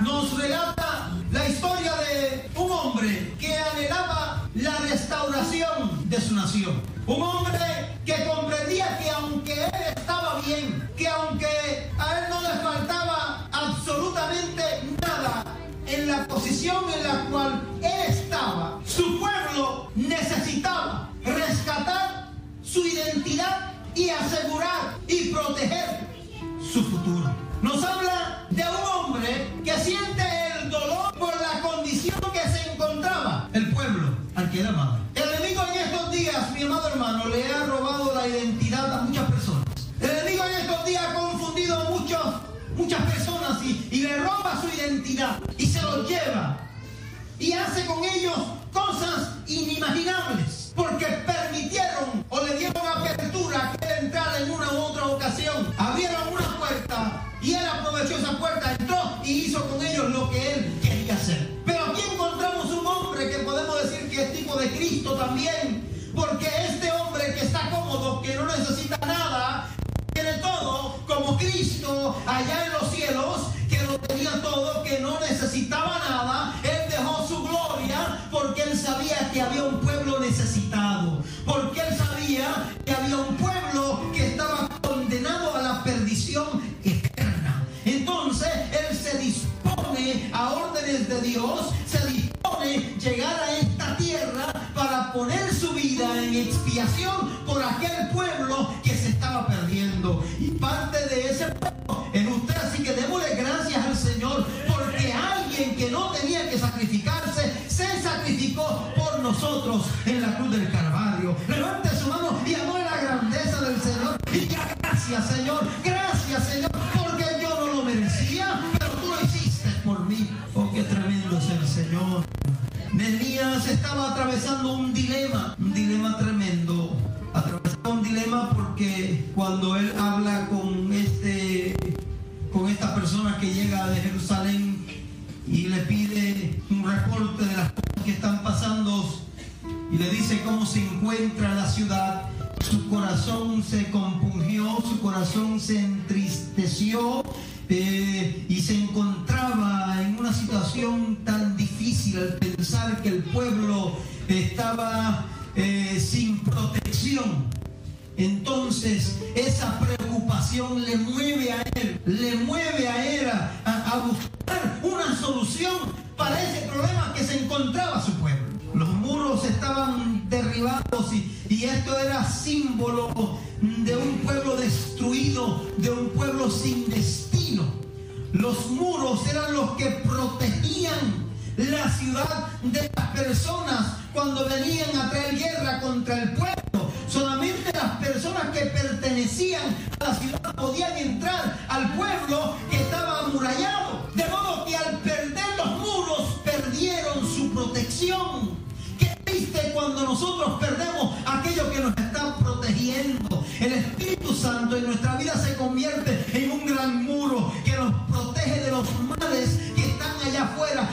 nos relata la historia de un hombre que anhelaba la restauración de su nación. Un hombre que comprendía que aunque él estaba bien, que aunque a él no le faltaba absolutamente nada en la posición en la cual él estaba, su pueblo necesitaba rescatar su identidad y asegurar y proteger su futuro. Nos habla de un hombre que siente el dolor por la condición que se encontraba el pueblo al que era amado. El enemigo en estos días, mi amado hermano, le ha robado la identidad a muchas personas. El enemigo en estos días ha confundido a muchos, muchas personas y, y le roba su identidad y se los lleva y hace con ellos cosas inimaginables porque permitieron o le dieron apertura a que él entrara en una u otra ocasión. Abrieron una puerta y él aprovechó esa puerta, entró y hizo con ellos lo que él quería hacer. Pero aquí encontramos un hombre que podemos decir que es tipo de Cristo también, porque este hombre que está cómodo, que no necesita nada, tiene todo, como Cristo allá en los cielos, que lo tenía todo, que no necesitaba nada, él dejó su gloria porque él sabía que había un pueblo necesitado, porque él sabía que había un pueblo expiación por aquel pueblo que se estaba perdiendo. Y parte de ese pueblo en usted, así que démosle gracias al Señor porque alguien que no tenía que sacrificarse se sacrificó por nosotros en la cruz del Calvario. Levante su mano y amore la grandeza del Señor. Y diga gracias, Señor. Gracias, Señor, porque yo no lo merecía, pero tú lo hiciste por mí. Oh, qué tremendo es el Señor. Nehemías estaba atravesando un dilema, dilema tremendo. Atravesaba un dilema porque cuando él habla con este, con esta persona que llega de Jerusalén y le pide un reporte de las cosas que están pasando y le dice cómo se encuentra la ciudad, su corazón se compungió, su corazón se entristeció eh, y se encontraba en una situación tan difícil al pensar que el pueblo estaba eh, sin protección. Entonces esa preocupación le mueve a él, le mueve a él a, buscar una solución para ese problema que se encontraba su pueblo. Los muros estaban derribados y, esto era símbolo de un pueblo destruido, de un pueblo sin destino. Los muros eran los que protegían la ciudad de las personas cuando venían a traer guerra contra el pueblo. Solamente las personas que pertenecían a la ciudad podían entrar al pueblo que estaba amurallado. De modo que al perder los muros perdieron su protección. Qué triste cuando nosotros perdemos aquello que nos está protegiendo. El Espíritu Santo en nuestra vida se convierte en un gran muro que nos protege de los males que están allá afuera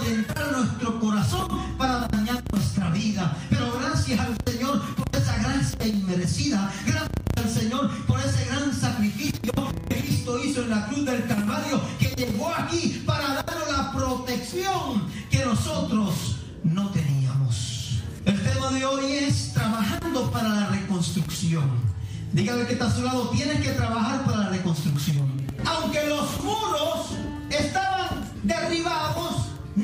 de entrar a nuestro corazón para dañar nuestra vida. Pero gracias al Señor por esa gracia inmerecida. Gracias al Señor por ese gran sacrificio que Cristo hizo en la cruz del Calvario, que llegó aquí para darnos la protección que nosotros no teníamos. El tema de hoy es trabajando para la reconstrucción. Dígale que está a su lado, tienes que trabajar para la reconstrucción. Aunque los muros estaban derribados,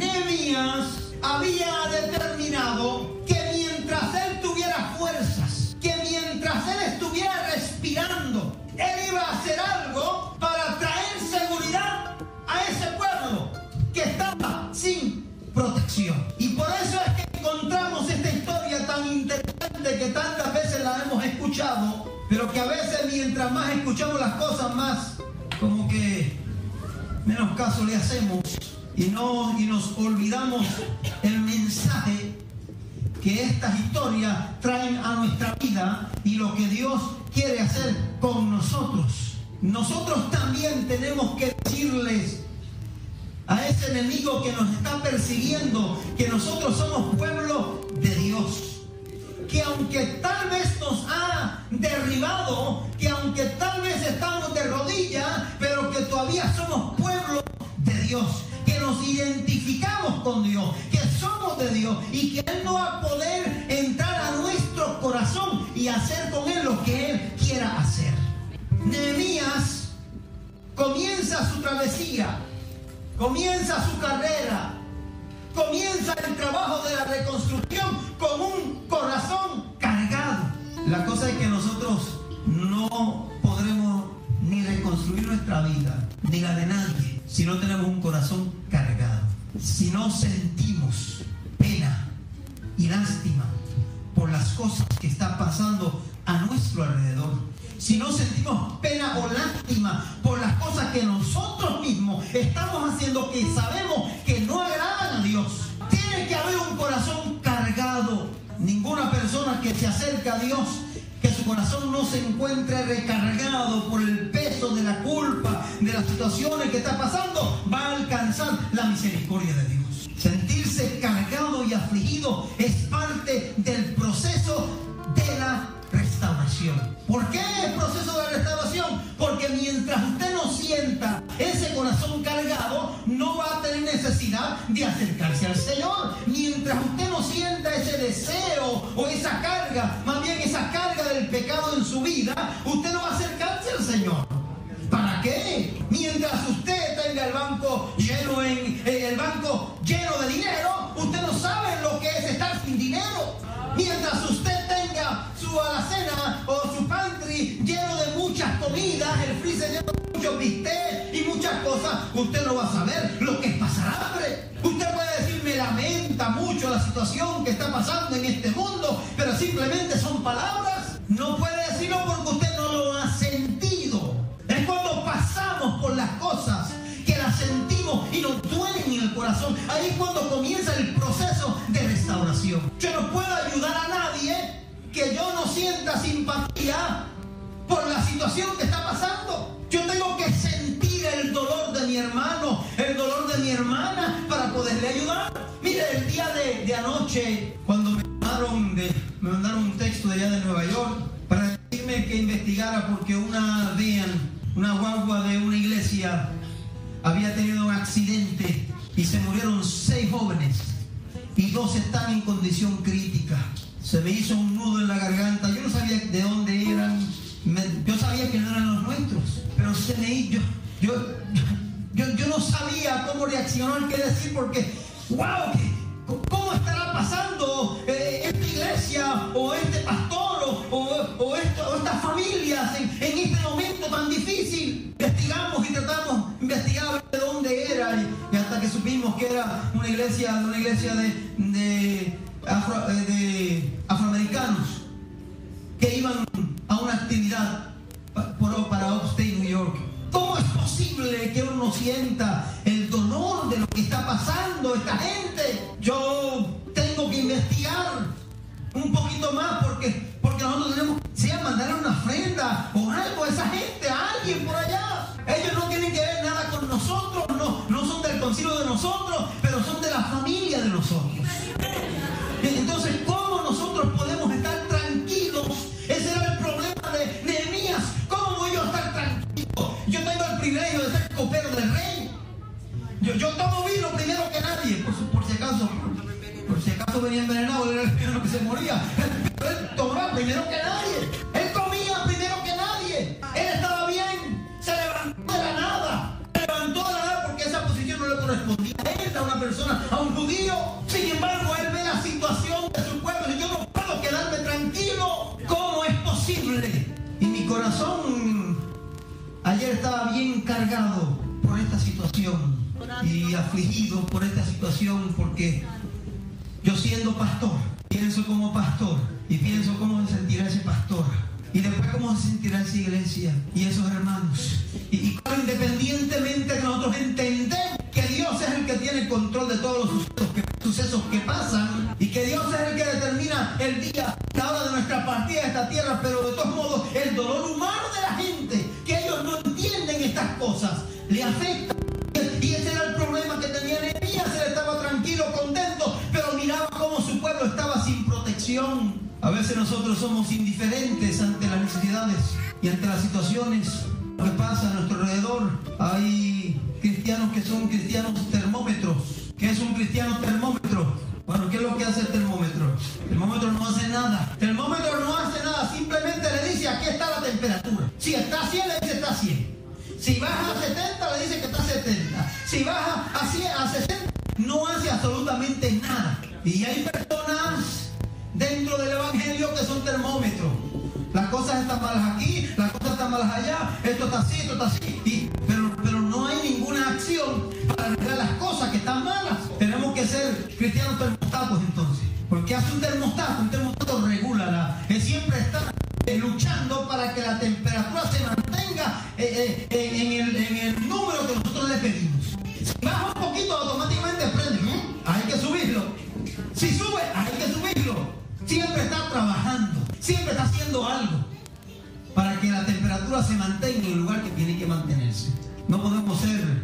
Nehemías había determinado que mientras él tuviera fuerzas, que mientras él estuviera respirando, él iba a hacer algo para traer seguridad a ese pueblo que estaba sin protección. Y por eso es que encontramos esta historia tan interesante que tantas veces la hemos escuchado, pero que a veces mientras más escuchamos las cosas, más como que menos caso le hacemos y, no, y nos olvidamos el mensaje que estas historias traen a nuestra vida y lo que Dios quiere hacer con nosotros. Nosotros también tenemos que decirles a ese enemigo que nos está persiguiendo que nosotros somos pueblo de Dios. Que aunque tal Y que Él no va a poder entrar a nuestro corazón y hacer con Él lo que Él quiera hacer. Nehemías comienza su travesía, comienza su carrera, comienza el trabajo de la reconstrucción con un corazón cargado. La cosa es que nosotros no podremos ni reconstruir nuestra vida, ni la de nadie, si no tenemos un corazón cargado. Si no sentimos y lástima por las cosas que están pasando a nuestro alrededor. Si no sentimos pena o lástima por las cosas que nosotros mismos estamos haciendo que sabemos que no agradan a Dios. Tiene que haber un corazón cargado. Ninguna persona que se acerca a Dios que su corazón no se encuentre recargado por el peso de la culpa, de las situaciones que está pasando, va a alcanzar la misericordia de Dios. Sentirse cargado afligido es parte del proceso de la restauración. ¿Por qué el proceso de restauración? Porque mientras usted no sienta ese corazón cargado, no va a tener necesidad de acercarse al Señor. Mientras usted no sienta ese deseo o esa carga, más bien esa carga del pecado en su vida, usted no va a acercarse al Señor. ¿Para qué? Mientras usted tenga el banco lleno en su alacena o su pantry lleno de muchas comidas, el freezer lleno de muchos bistecs y muchas cosas, usted no va a saber lo que es pasar hambre. Usted puede decir, me lamenta mucho la situación que está pasando en este mundo, pero simplemente son palabras. No puede decirlo porque usted no lo ha sentido. Es cuando pasamos por las cosas que las sentimos y nos duelen en el corazón. Ahí es cuando comienza el proceso de restauración. Yo no puedo ayudar a nadie que yo no sienta simpatía por la situación que está pasando. Yo tengo que sentir el dolor de mi hermano, el dolor de mi hermana para poderle ayudar. Mire, el día de, anoche, cuando me mandaron, me mandaron un texto de allá de Nueva York para decirme que investigara porque una una guagua de una iglesia, había tenido un accidente y se murieron seis jóvenes y dos están en condición crítica. Se me hizo un nudo en la garganta. Yo no sabía de dónde eran. Yo sabía que no eran los nuestros, pero se me. Yo, yo, yo, yo no sabía cómo reaccionar, qué decir, porque, wow, ¿cómo estará pasando eh, esta iglesia o este pastor o, o- estas familias en, este momento tan difícil? Investigamos y tratamos de investigar de dónde era y, hasta que supimos que era una iglesia, una iglesia de, afro- eh, de afroamericanos que iban a una actividad para Upstate New York. ¿Cómo es posible que uno sienta el dolor de lo que está pasando esta gente? Yo tengo que investigar un poquito más porque, porque nosotros tenemos que sea mandar una ofrenda o algo a esa gente, a alguien por allá. Ellos no tienen que ver nada con nosotros, no, no son del concilio de nosotros, pero son de la familia de nosotros. Entonces, A veces nosotros somos indiferentes ante las necesidades y ante las situaciones que pasan a nuestro alrededor. Hay cristianos que son cristianos termómetros. ¿Qué es un cristiano termómetro? Bueno, ¿qué es lo que hace el termómetro? El termómetro no hace nada. El termómetro no hace nada, simplemente le dice aquí está la temperatura. Si está a 100, le dice está a 100. Si baja a 70, le dice que está a 70. Si baja a, 100, a 60, no hace absolutamente nada. Y hay personas dentro del Evangelio que son termómetros. Las cosas están malas aquí, las cosas están malas allá, esto está así, esto está así. pero, pero no hay ninguna acción para arreglar las cosas que están malas. Tenemos que ser cristianos termostatos entonces. Porque hace un termostato, un termostato regula, la, que siempre está eh, luchando para que la temperatura se mantenga eh, eh, en, el, en, el, número que nosotros le pedimos. Si baja un poquito, automáticamente prende. Hay que subirlo. Si sube, hay que subirlo. Siempre está trabajando, siempre está haciendo algo para que la temperatura se mantenga en el lugar que tiene que mantenerse. No podemos ser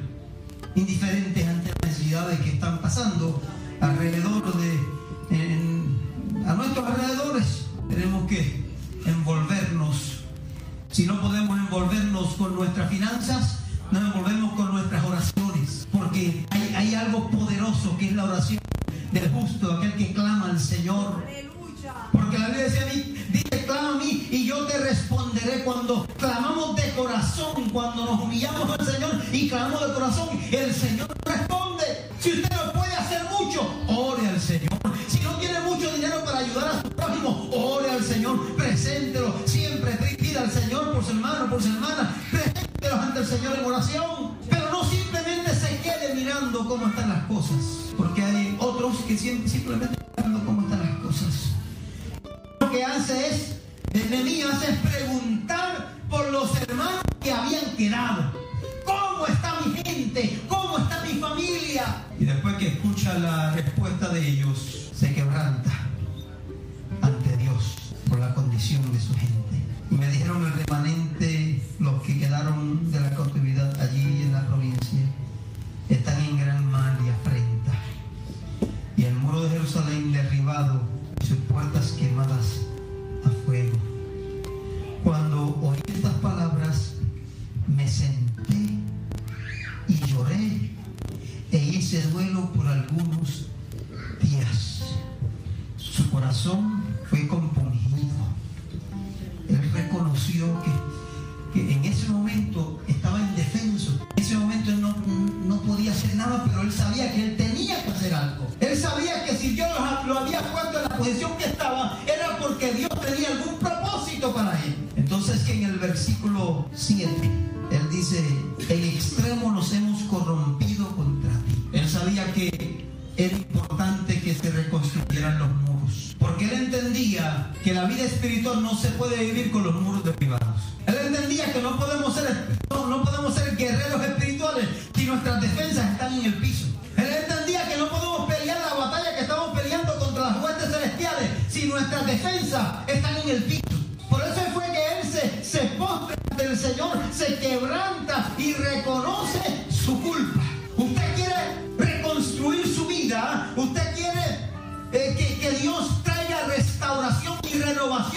indiferentes ante las necesidades que están pasando alrededor de a nuestros alrededores. Tenemos que envolvernos. Si no podemos envolvernos con nuestras finanzas, nos envolvemos con nuestras oraciones. Porque hay, algo poderoso que es la oración del justo, aquel que clama al Señor. Porque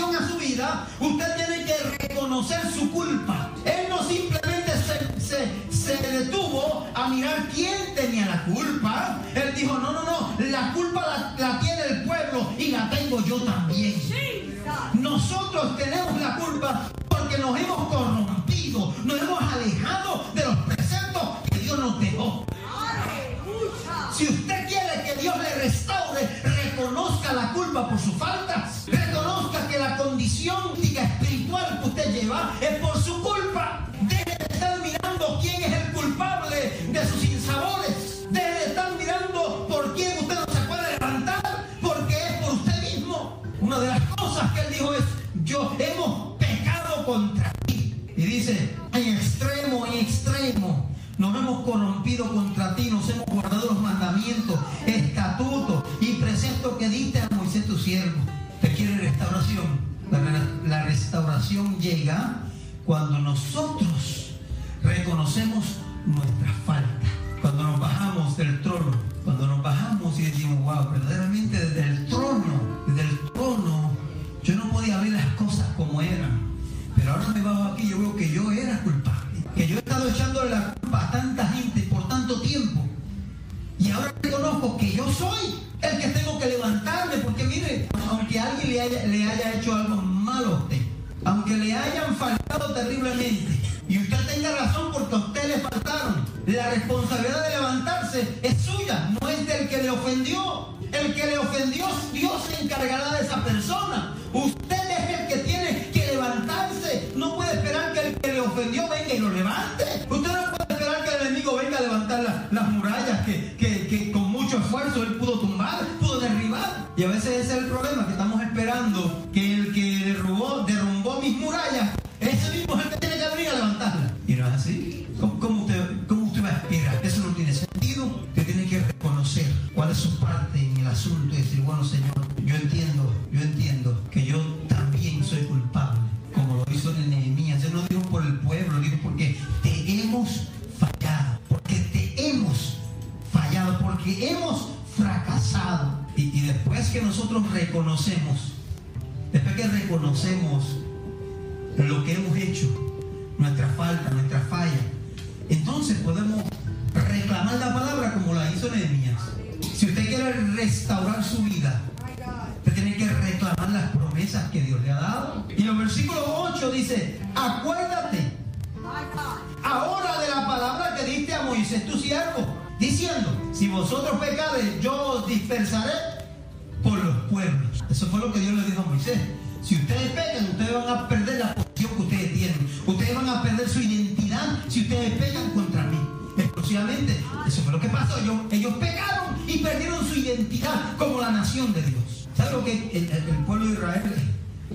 a su vida, usted tiene que reconocer su culpa. Él no simplemente se, se, se detuvo a mirar quién tenía la culpa. Él dijo, no, no, no, la culpa la, la tiene el pueblo y la tengo yo también. Nosotros tenemos la culpa porque nos hemos corrompido, nos hemos alejado de los preceptos que Dios nos dejó. Si usted quiere que Dios le restaure, reconozca la culpa por sus faltas. Reconozca que la condición espiritual que usted lleva es por su culpa. Deje de estar mirando quién es el culpable de sus insabores. Deje de estar mirando por quién usted no se puede levantar, porque es por usted mismo. Una de las cosas que él dijo es, yo hemos pecado contra ti. Y dice, en extremo, en extremo nos hemos corrompido contra ti, nos hemos guardado los mandamientos, estatutos esto que diste a Moisés tu siervo. Te quiere restauración. La, restauración llega cuando nosotros reconocemos nuestra falta. Cuando nos bajamos del trono. Cuando nos bajamos y decimos, wow, verdaderamente desde el trono, desde el trono, yo no podía ver las cosas como eran. Pero ahora me bajo aquí y yo veo que yo era culpable. Que yo he estado echando la culpa a tanta gente por tanto tiempo. Y ahora reconozco que yo soy el que tengo que levantarme, porque mire, aunque alguien le haya, le haya hecho algo malo a usted, aunque le hayan faltado terriblemente, y usted tenga razón porque a usted le faltaron, la responsabilidad de levantarse es suya, no es del que le ofendió. El que le ofendió, Dios se encargará de esa persona. Que nosotros reconocemos, después que reconocemos lo que hemos hecho, nuestra falta, nuestra falla, entonces podemos reclamar la palabra como la hizo Nehemías. Si usted quiere restaurar su vida, usted tiene que reclamar las promesas que Dios le ha dado. Y en el versículo 8 dice, acuérdate ahora de la palabra que diste a Moisés tu siervo, diciendo, si vosotros pecades, yo os dispersaré los pueblos. Eso fue lo que Dios le dijo a Moisés. Si ustedes pecan, ustedes van a perder la posición que ustedes tienen. Ustedes van a perder su identidad si ustedes pecan contra mí. Exclusivamente. Eso fue lo que pasó. Ellos, ellos pecaron y perdieron su identidad como la nación de Dios. ¿Sabe lo que el, el pueblo de Israel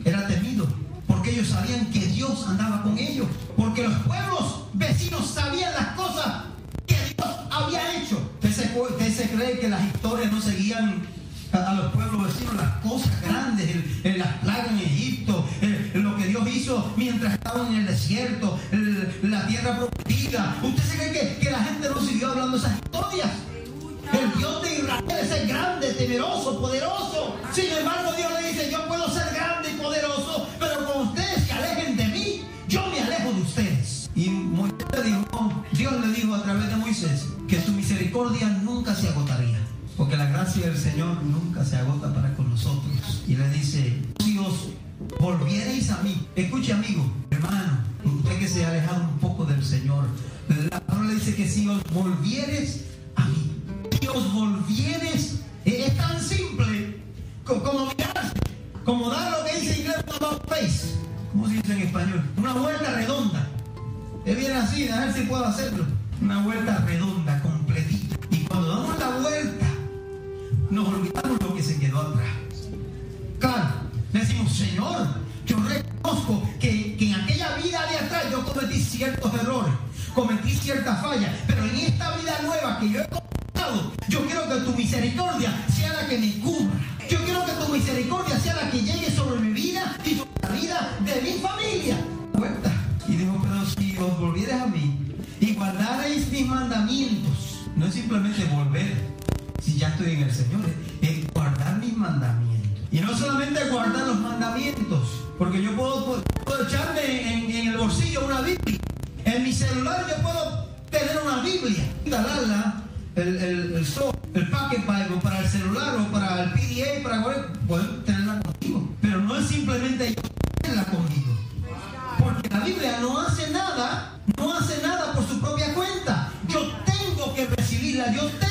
era temido? Porque ellos sabían que Dios andaba con ellos. Porque los pueblos vecinos sabían las cosas que Dios había hecho. ¿Usted se, usted se cree que las historias no seguían a los pueblos vecinos las cosas grandes, en las plagas en Egipto, lo que Dios hizo mientras estaban en el desierto, la tierra prometida. ¿Usted se cree que, que, la gente no siguió hablando esas historias? El Dios de Israel es el grande, temeroso, poderoso. Sin embargo, Dios le dice, yo puedo ser grande y poderoso, pero con ustedes se alejen de mí, yo me alejo de ustedes. Y Moisés le dijo, Dios le dijo a través de Moisés que su misericordia. Porque la gracia del Señor nunca se agota para con nosotros. Y le dice, si os volvierais a mí, escuche amigo, hermano, usted que se ha alejado un poco del Señor, la palabra le dice que si os volvieres a mí, si os volvieres, es tan simple como mirarse, como dar lo que dice inglés about face, ¿cómo se dice en español? Una vuelta redonda. Es bien así, a ver si puedo hacerlo. Una vuelta redonda, completita. Y cuando damos la vuelta, nos olvidamos lo que se quedó atrás. Claro, decimos, Señor, yo reconozco que, en aquella vida de atrás yo cometí ciertos errores, cometí ciertas fallas, pero en esta vida nueva que yo he cometido, yo quiero que tu misericordia sea la que me cubra. Yo quiero que tu misericordia sea la que llegue sobre mi vida y sobre la vida de mi familia. Vuelta. Y dijo, pero si os volvierais a mí y guardarais mis mandamientos, no es simplemente volver, estoy en el Señor, es guardar mis mandamientos. Y no solamente guardar los mandamientos, porque yo puedo, echarme en, el bolsillo una Biblia. En mi celular yo puedo tener una Biblia, instalarla, el, el, el, el Pocket Bible para el celular o para el PDA, para poder tenerla conmigo. Pero no es simplemente yo tenerla conmigo. Porque la Biblia no hace nada, no hace nada por su propia cuenta. Yo tengo que recibirla, yo tengo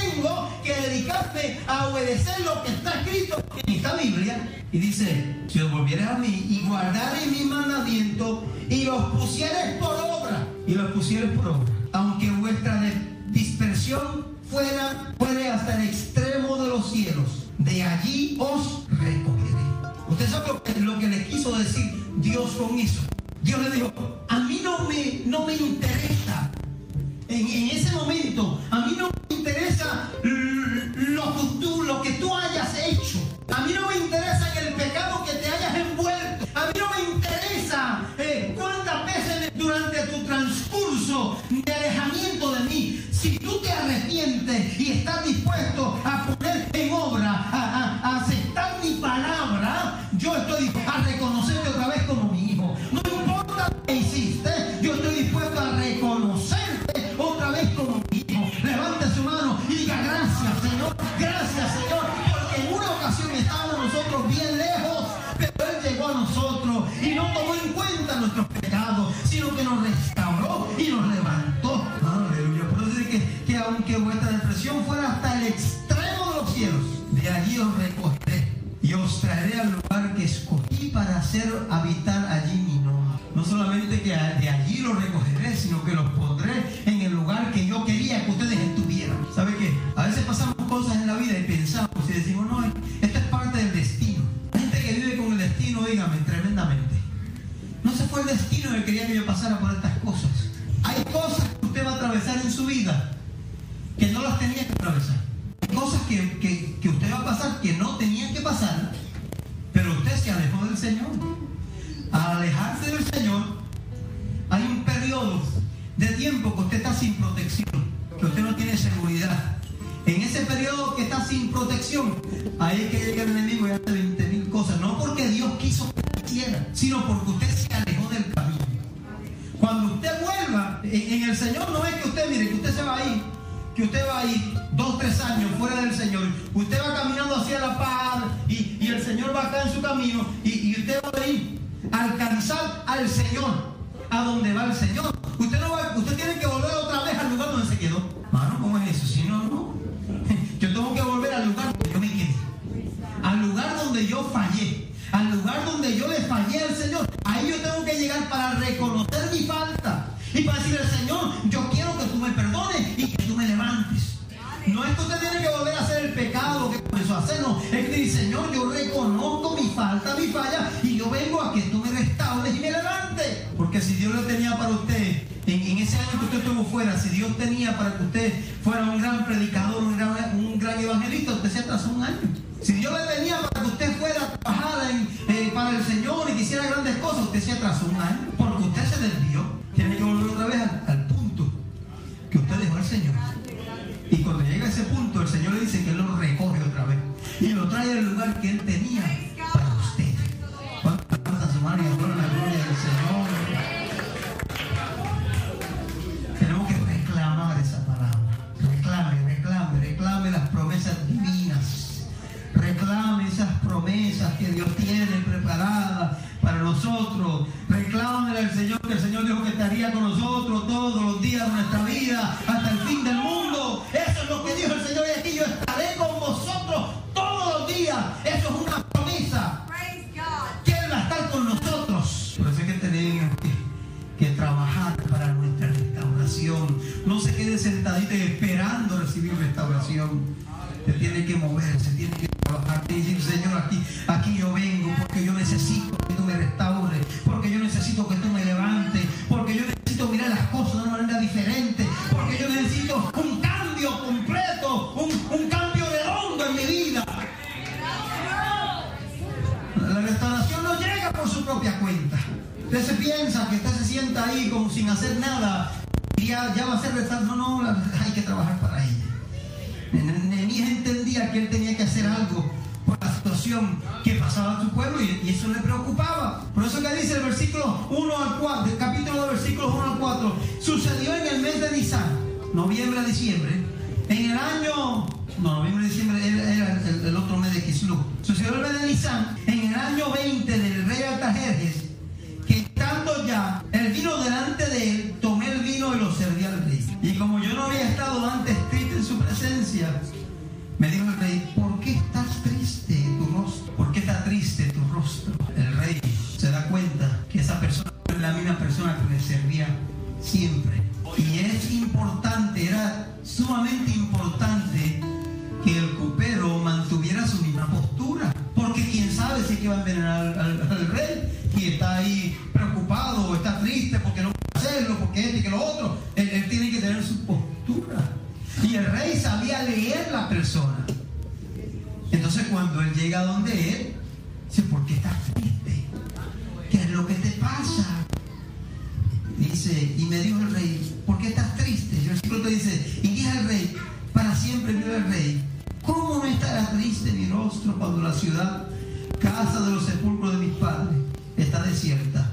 a obedecer lo que está escrito en esta Biblia. Y dice, si os volvieres a mí y guardaréis mis mandamientos y los pusieres por obra, y los pusieres por obra, aunque vuestra dispersión fuera, fuere hasta el extremo de los cielos, de allí os recogeré. Usted sabe lo que, lo que le quiso decir Dios con eso. Dios le dijo, a mí no me, no me interesa en, ese momento, a mí no me interesa lo que, tú, lo que hayas hecho. A mí no me interesa el pecado que te hayas envuelto. A mí no me interesa eh, cuántas veces durante tu transcurso de alejamiento de mí, si tú te arrepientes y estás dispuesto periodo que está sin protección, ahí es que llega el enemigo y hace 20 mil cosas. No porque Dios quiso que hiciera, sino porque usted se alejó del camino. Cuando usted vuelva, en, el Señor no es que usted, mire, que usted se va a ir, que usted va a ir dos, tres años fuera del Señor. Usted va caminando hacia la paz y, y el Señor va acá en su camino y, y usted va a ir a alcanzar al Señor, a donde va el Señor. Usted no va, usted tiene que volver otra vez al lugar donde se quedó. Yo tengo que volver al lugar donde yo me quedé. Al lugar donde yo fallé. Al lugar donde yo le fallé al Señor. Ahí yo tengo que llegar para reconocer mi falta. Y para decirle Señor, yo quiero que tú me perdones y que tú me levantes. No es que usted tiene que volver a hacer el pecado que comenzó a hacer, no. Es que dice, Señor, yo reconozco mi falta, mi falla, y yo vengo a que tú me restaures y me levantes. Porque si Dios lo tenía para usted, en, ese año que usted estuvo fuera, si Dios tenía para que usted fuera un gran predicador, un gran, un gran evangelista, usted se atrasó un año. Si Dios le tenía para que usted fuera a trabajar en, eh, para el Señor y quisiera grandes cosas, usted se atrasó un año. Porque usted se desvió. Tiene que volver otra vez al, al punto que usted dejó al Señor. Y cuando llega a ese punto, el Señor le dice que Él lo recoge otra vez. Y lo trae al lugar que Él tenía Nehemías entendía que él tenía que hacer algo por la situación que pasaba en su pueblo y, y, eso le preocupaba. Por eso que dice el versículo 1 al 4, el capítulo de versículos 1 al 4, sucedió en el mes de Nisan, noviembre a diciembre, en el año, no, noviembre a diciembre era, era el, el, otro mes de Kislu, sucedió el mes de Nisan, en el año 20 del rey Artajerjes, que estando ya el vino delante de él, tomé el vino y lo serví al rey. Y como yo no había estado antes servía siempre. Y es importante, era sumamente importante que el copero mantuviera su misma postura. Porque quién sabe si es que va a envenenar al, rey y está ahí preocupado o está triste porque no puede hacerlo, porque esto y que lo otro. Él, tiene que tener su postura. Y el rey sabía leer la persona. Entonces cuando él llega donde él, dice, ¿por qué estás triste? ¿Qué es lo que te pasa? Dice, y me dijo el rey, ¿por qué estás triste? Y el versículo dice, y dije al rey, para siempre vive el rey. ¿Cómo no estará triste mi rostro cuando la ciudad, casa de los sepulcros de mis padres, está desierta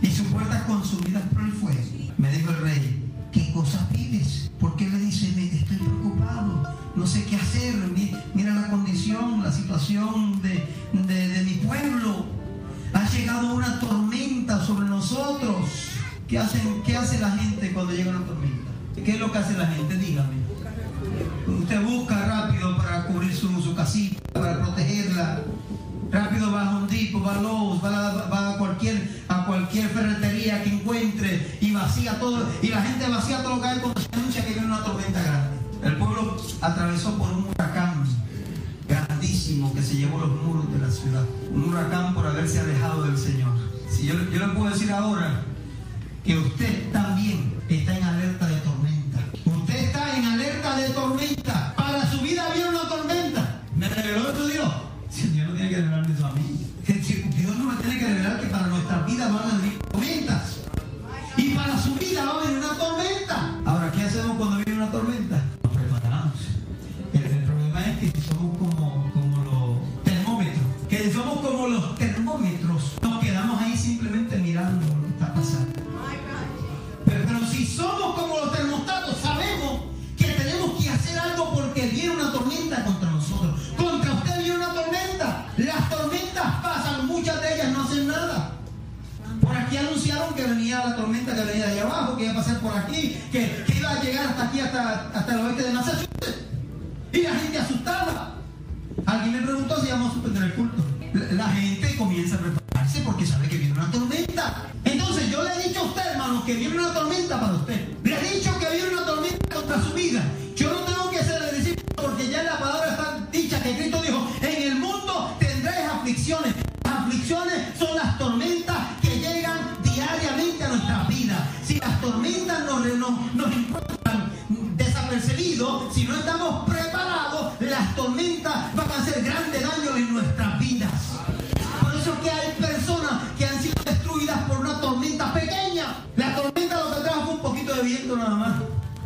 y sus puertas consumidas por el fuego? Me dijo el rey, ¿qué cosas pides? Porque le dice, estoy preocupado, no sé qué hacer, mira la condición, la situación ¿Qué, hacen, ¿Qué hace la gente cuando llega una tormenta? ¿Qué es lo que hace la gente? Dígame. Usted busca rápido para cubrir su, su casita, para protegerla. Rápido va a un va a Lowe's, va a, cualquier, a cualquier ferretería que encuentre y vacía todo. Y la gente vacía todo lo que hay cuando se anuncia que viene una tormenta grande. El pueblo atravesó por un huracán grandísimo que se llevó los muros de la ciudad. Un huracán por haberse alejado del Señor. Si yo, yo le puedo decir ahora, que usted también está en alerta de tormenta. Usted está en alerta de tormenta. Para su vida viene una tormenta. ¿Me reveló tu Dios? Si Dios no tiene que revelarme eso a mí. Dios no me tiene que revelar que para nuestras vidas van a venir tormentas.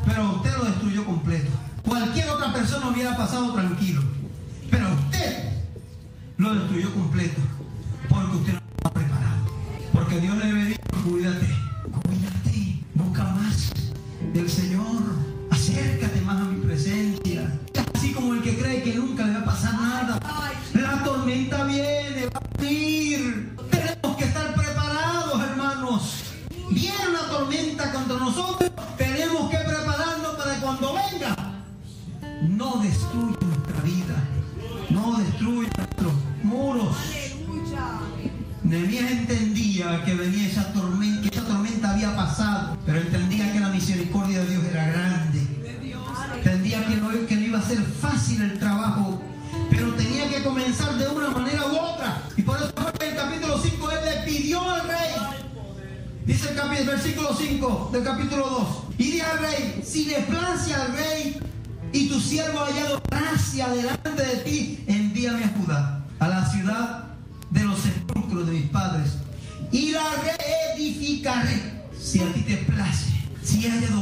pero usted lo destruyó completo. Cualquier otra persona hubiera pasado tranquilo, pero usted lo destruyó completo.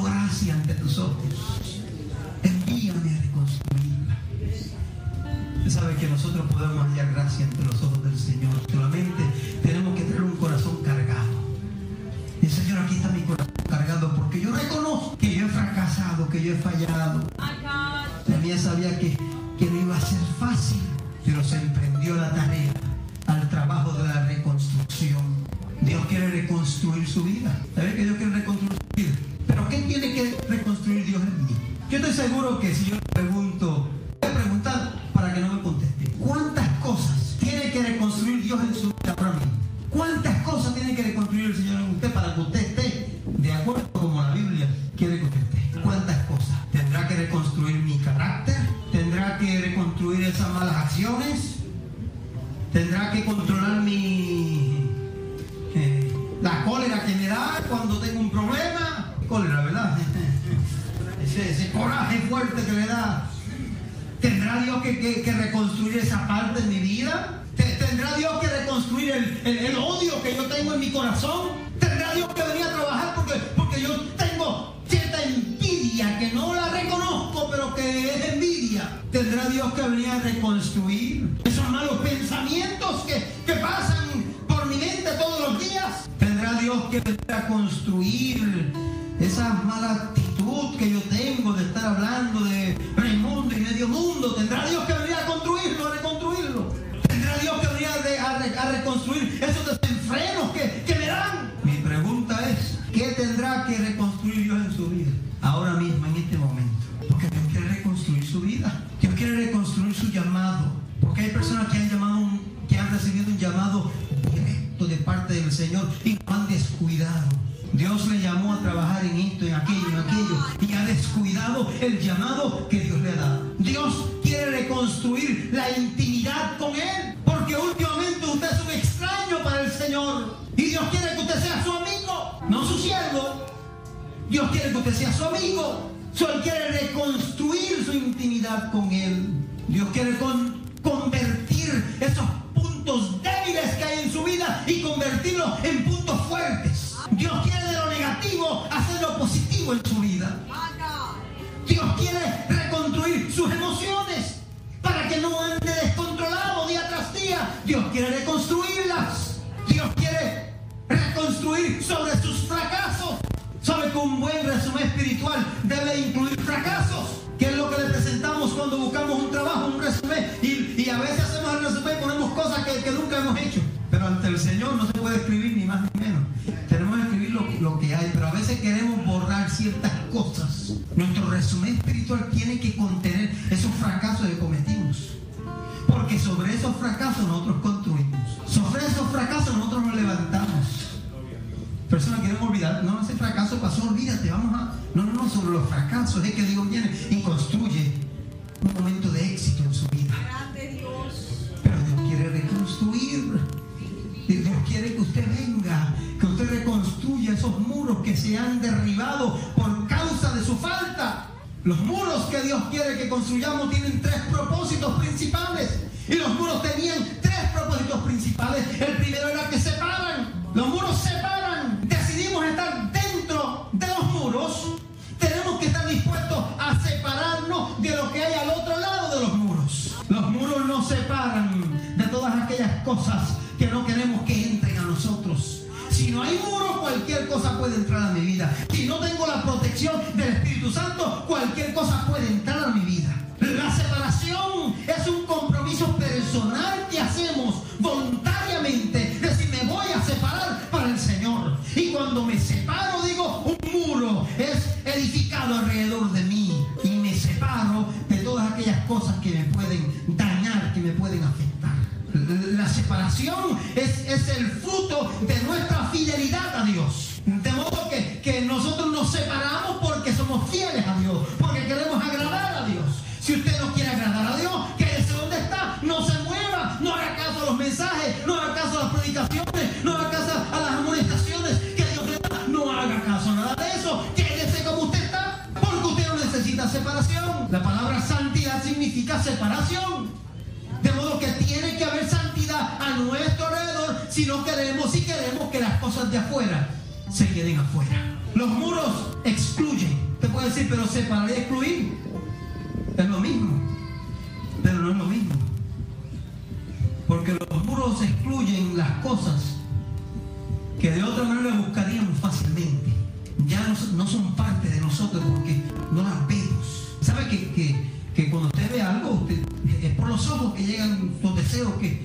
gracia ante tus ojos. Envíame a reconstruirla. Usted sabe que nosotros podemos hallar gracia ante los ojos del Señor. Solamente tenemos que tener un corazón cargado. Y Señor, aquí está mi corazón cargado porque yo reconozco que yo he fracasado, que yo he fallado. También sabía que Tendrá Dios que venir a reconstruir esos malos pensamientos que, que pasan por mi mente todos los días. Tendrá Dios que venir a construir esa mala actitud que yo tengo de estar hablando de, del mundo y medio mundo. Tendrá Dios que venir del Señor y lo han descuidado. Dios le llamó a trabajar en esto, en aquello, en aquello, y ha descuidado el llamado que Dios le da. Dios quiere reconstruir la intimidad con Él, porque últimamente usted es un extraño para el Señor. Y Dios quiere que usted sea su amigo, no su siervo. Dios quiere que usted sea su amigo. Él quiere reconstruir su intimidad con Él. Dios quiere convertir esos puntos y convertirlos en puntos fuertes. Dios quiere de lo negativo hacer lo positivo en su vida. Dios quiere reconstruir sus emociones para que no ande descontrolado día tras día. Dios quiere reconstruirlas. Dios quiere reconstruir sobre sus fracasos. Sabe que un buen resumen espiritual debe incluir fracasos, que es lo que le presentamos cuando buscamos un trabajo, un resumen, y, a veces hacemos el resumen y ponemos cosas que nunca hemos hecho. Pero ante el Señor no se puede escribir ni más ni menos. Tenemos que escribir lo, lo, que hay, pero a veces queremos borrar ciertas cosas. Nuestro resumen espiritual tiene que contener esos fracasos que cometimos. Porque sobre esos fracasos nosotros construimos. Sobre esos fracasos nosotros nos levantamos. Personas quieren olvidar, no, ese fracaso pasó, olvídate, vamos a... No, no, no, sobre los fracasos es que Dios viene y construye un momento de éxito en su vida. Pero Dios quiere reconstruir. Dios quiere que usted venga, que usted reconstruya esos muros que se han derribado por causa de su falta. Los muros que Dios quiere que construyamos tienen tres propósitos principales. Y los muros tenían tres propósitos principales. El primero era que separan. Los muros separan. Decidimos estar cosa puede entrar a mi vida. Si no tengo la protección del Espíritu Santo, cualquier cosa puede entrar afuera. Los muros excluyen. Te puede decir, pero separar y excluir es lo mismo, pero no es lo mismo. Porque los muros excluyen las cosas que de otra manera buscaríamos fácilmente. Ya no, son parte de nosotros porque no las vemos. ¿Sabe que, que, cuando usted ve algo, es por los ojos que llegan los deseos que,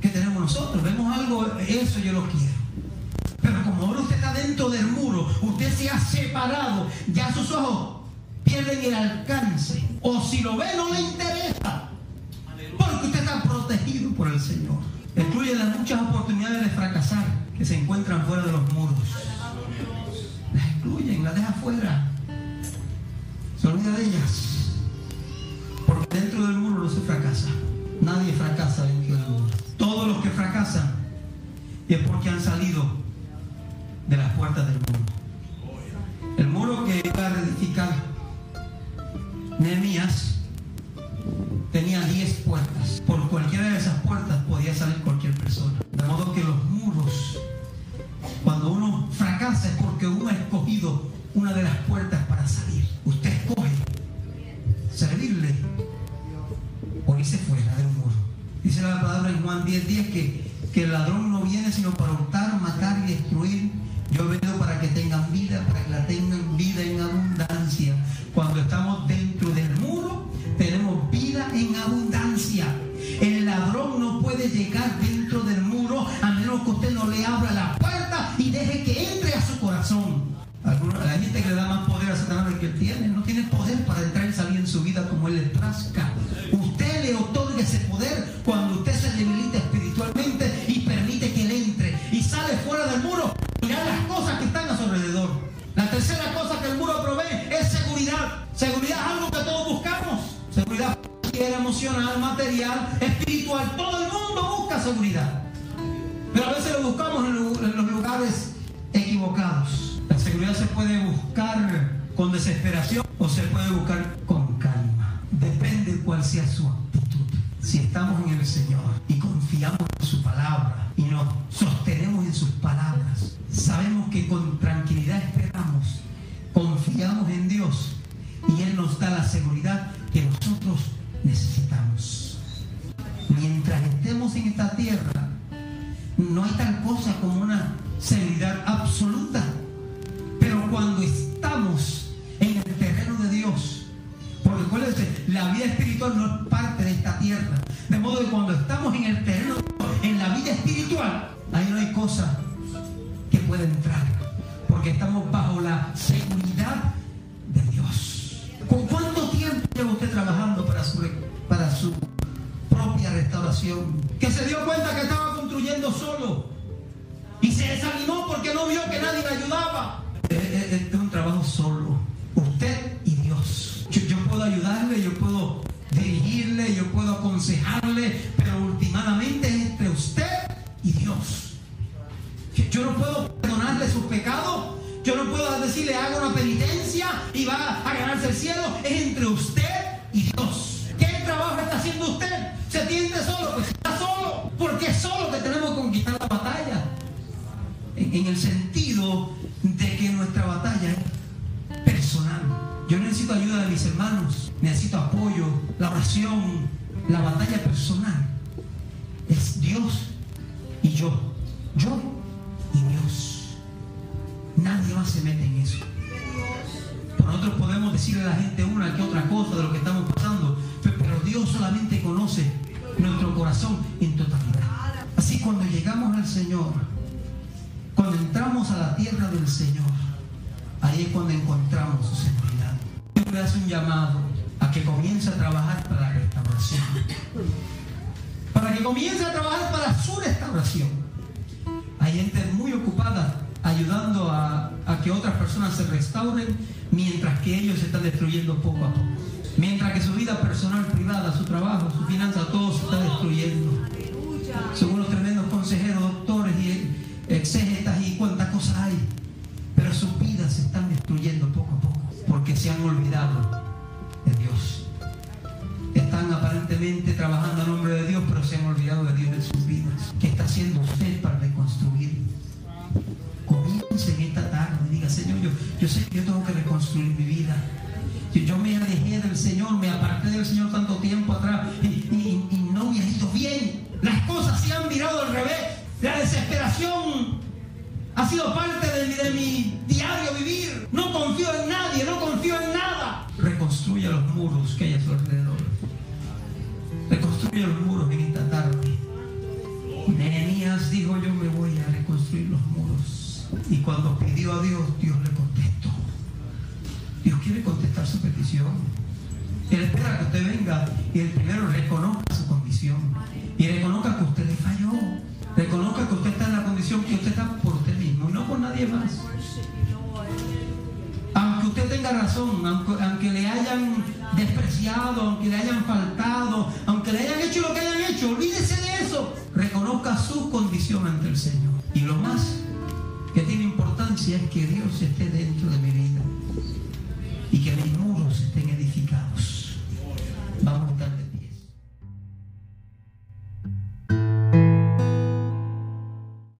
que tenemos nosotros? Vemos algo, eso yo lo quiero. Pero como ahora está dentro del muro, usted se ha separado, ya sus ojos pierden el alcance. O si lo ve, no le interesa. Porque usted está protegido por el Señor. Excluye las muchas oportunidades de fracasar que se encuentran fuera de los muros. Las excluyen, las deja fuera. Se olvida de ellas. Porque dentro del muro no se fracasa. Nadie fracasa dentro del muro. Todos los que fracasan es porque han salido de las puertas del muro. El muro que iba a reedificar Nehemías tenía 10 puertas. Por cualquiera de esas puertas podía salir cualquier persona. De modo que los muros, cuando uno fracasa es porque uno ha escogido una de las puertas para salir. Usted escoge servirle o irse fuera del muro. Dice la palabra en Juan 10:10 10, que, que el ladrón no viene sino para hurtar, matar y destruir. Yo he para que tengan vida, que con tranquilidad esperamos, confiamos en Dios y Él nos da la seguridad que nosotros necesitamos. Mientras estemos en esta tierra, no hay tal cosa como una seguridad absoluta. Pero cuando estamos en el terreno de Dios, porque acuérdense, la vida espiritual no en el sentido de que nuestra batalla es personal. Yo necesito ayuda de mis hermanos, necesito apoyo, la oración, la batalla personal. Es Dios y yo, yo y Dios. Nadie más se mete en eso. Nosotros podemos decirle a la gente una que otra cosa de lo que estamos pasando, pero Dios solamente conoce nuestro corazón en totalidad. Así cuando llegamos al Señor, cuando entramos a la tierra del Señor, ahí es cuando encontramos su seguridad. Dios le hace un llamado a que comience a trabajar para la restauración. Para que comience a trabajar para su restauración. Hay gente muy ocupada ayudando a, a que otras personas se restauren mientras que ellos se están destruyendo poco a poco. Mientras que su vida personal, privada, su trabajo, su finanza, todo se está destruyendo. Según los tremendos consejeros, doctores y exégetas y cuántas cosas hay. Pero sus vidas se están destruyendo poco a poco porque se han olvidado de Dios. Están aparentemente trabajando a nombre de Dios, pero se han olvidado de Dios en sus vidas. ¿Qué está haciendo usted para reconstruir? Comience en esta tarde diga, Señor, yo, yo sé que yo tengo que reconstruir mi vida. Yo, me alejé del Señor, me aparté del Señor tanto tiempo atrás y, y no me ha ido bien. Las cosas se han mirado al revés. La desesperación ha sido parte de, mi diario vivir. No confío en nadie, no confío en nada. Reconstruye los muros que hay a su alrededor. Reconstruye los muros en esta tarde. Nehemías dijo, yo me voy a reconstruir los muros. Y cuando pidió a Dios, Dios le contestó. Dios quiere contestar su petición. Él espera que usted venga y el primero reconozca su condición. Y reconozca que usted le falló Reconozca que usted está en la condición que usted está por usted mismo y no por nadie más. Aunque usted tenga razón, aunque, aunque le hayan despreciado, aunque le hayan faltado, aunque le hayan hecho lo que hayan hecho, olvídese de eso. Reconozca su condición ante el Señor. Y lo más que tiene importancia es que Dios esté dentro de mi vida y que mis muros estén edificados. Vamos a estar